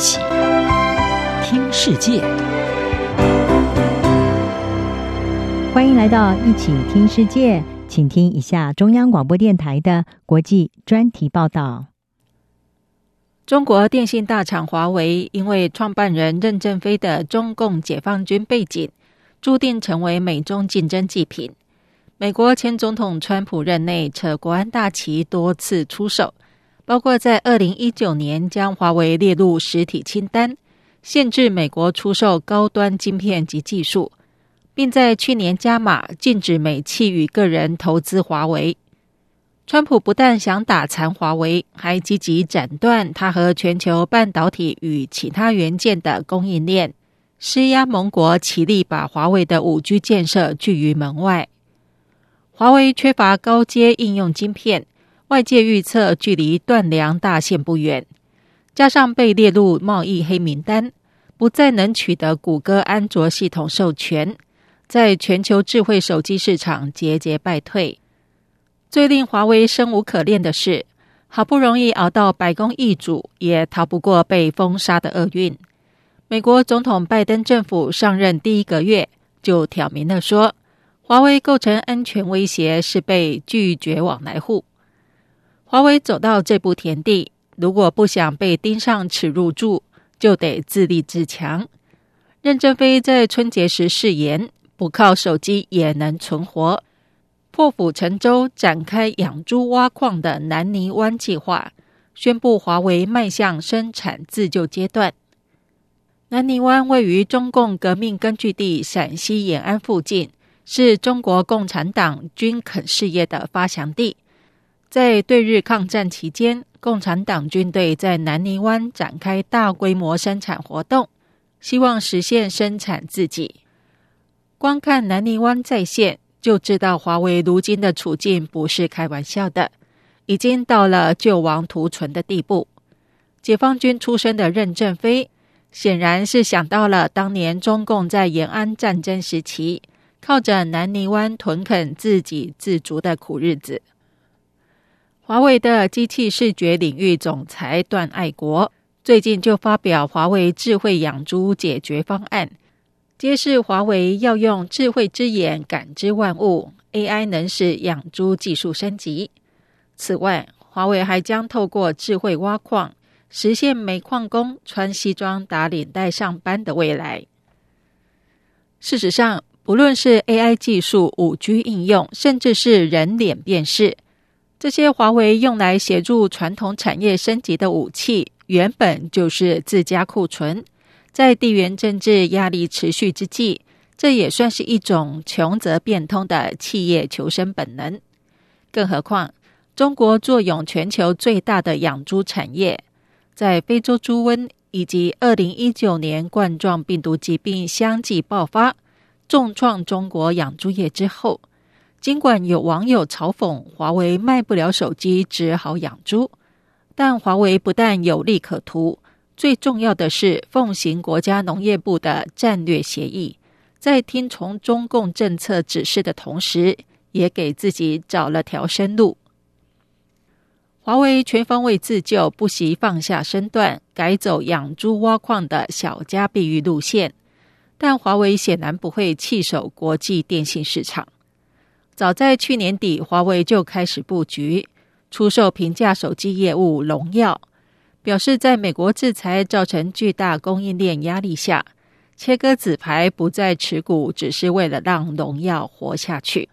起听世界，欢迎来到一起听世界，请听一下中央广播电台的国际专题报道。中国电信大厂华为因为创办人任正非的中共解放军背景，注定成为美中竞争祭品。美国前总统川普任内扯国安大旗多次出手。包括在二零一九年将华为列入实体清单，限制美国出售高端晶片及技术，并在去年加码禁止美企与个人投资华为。川普不但想打残华为，还积极斩断他和全球半导体与其他元件的供应链，施压盟国齐力把华为的五 G 建设拒于门外。华为缺乏高阶应用晶片。外界预测距离断粮大限不远，加上被列入贸易黑名单，不再能取得谷歌安卓系统授权，在全球智慧手机市场节节败退。最令华为生无可恋的是，好不容易熬到白宫易主，也逃不过被封杀的厄运。美国总统拜登政府上任第一个月，就挑明了说，华为构成安全威胁，是被拒绝往来户。华为走到这步田地，如果不想被盯上耻辱柱，就得自立自强。任正非在春节时誓言，不靠手机也能存活，破釜沉舟展开养猪挖矿的南泥湾计划，宣布华为迈向生产自救阶段。南泥湾位于中共革命根据地陕西延安附近，是中国共产党军垦事业的发祥地。在对日抗战期间，共产党军队在南泥湾展开大规模生产活动，希望实现生产自给。光看南泥湾在线，就知道华为如今的处境不是开玩笑的，已经到了救亡图存的地步。解放军出身的任正非，显然是想到了当年中共在延安战争时期，靠着南泥湾屯垦自给自足的苦日子。华为的机器视觉领域总裁段爱国最近就发表华为智慧养猪解决方案，揭示华为要用智慧之眼感知万物，AI 能使养猪技术升级。此外，华为还将透过智慧挖矿，实现煤矿工穿西装打领带上班的未来。事实上，不论是 AI 技术、五 G 应用，甚至是人脸辨识。这些华为用来协助传统产业升级的武器，原本就是自家库存。在地缘政治压力持续之际，这也算是一种穷则变通的企业求生本能。更何况，中国坐拥全球最大的养猪产业，在非洲猪瘟以及二零一九年冠状病毒疾病相继爆发，重创中国养猪业之后。尽管有网友嘲讽华为卖不了手机，只好养猪，但华为不但有利可图，最重要的是奉行国家农业部的战略协议，在听从中共政策指示的同时，也给自己找了条生路。华为全方位自救，不惜放下身段，改走养猪挖矿的小家碧玉路线，但华为显然不会弃守国际电信市场。早在去年底，华为就开始布局出售平价手机业务荣耀，表示在美国制裁造成巨大供应链压力下，切割子牌不再持股，只是为了让荣耀活下去。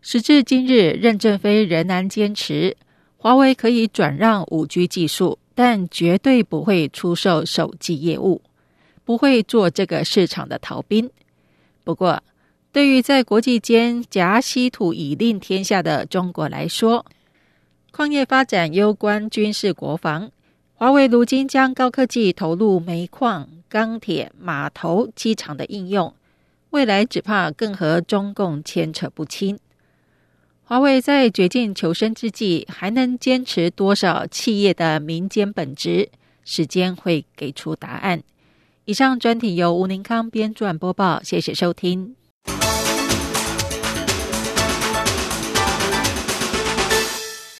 时至今日，任正非仍然坚持华为可以转让五 G 技术，但绝对不会出售手机业务，不会做这个市场的逃兵。不过，对于在国际间夹稀土以令天下的中国来说，矿业发展攸关军事国防。华为如今将高科技投入煤矿、钢铁、码头、机场的应用，未来只怕更和中共牵扯不清。华为在绝境求生之际，还能坚持多少企业的民间本质？时间会给出答案。以上专题由吴宁康编撰播报，谢谢收听。